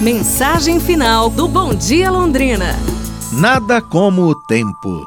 Mensagem final do Bom Dia Londrina. Nada como o tempo.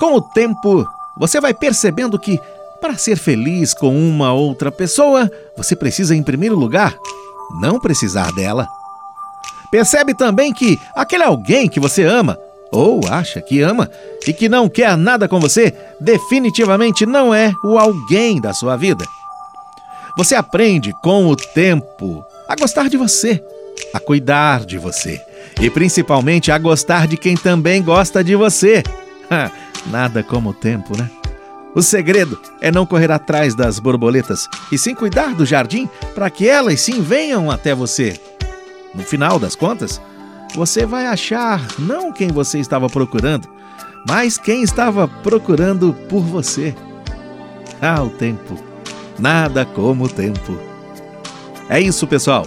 Com o tempo, você vai percebendo que para ser feliz com uma outra pessoa, você precisa, em primeiro lugar, não precisar dela. Percebe também que aquele alguém que você ama, ou acha que ama, e que não quer nada com você, definitivamente não é o alguém da sua vida. Você aprende com o tempo a gostar de você, a cuidar de você e principalmente a gostar de quem também gosta de você. Nada como o tempo, né? O segredo é não correr atrás das borboletas e sim cuidar do jardim para que elas sim venham até você. No final das contas, você vai achar não quem você estava procurando, mas quem estava procurando por você. Ah, o tempo. Nada como o tempo. É isso, pessoal.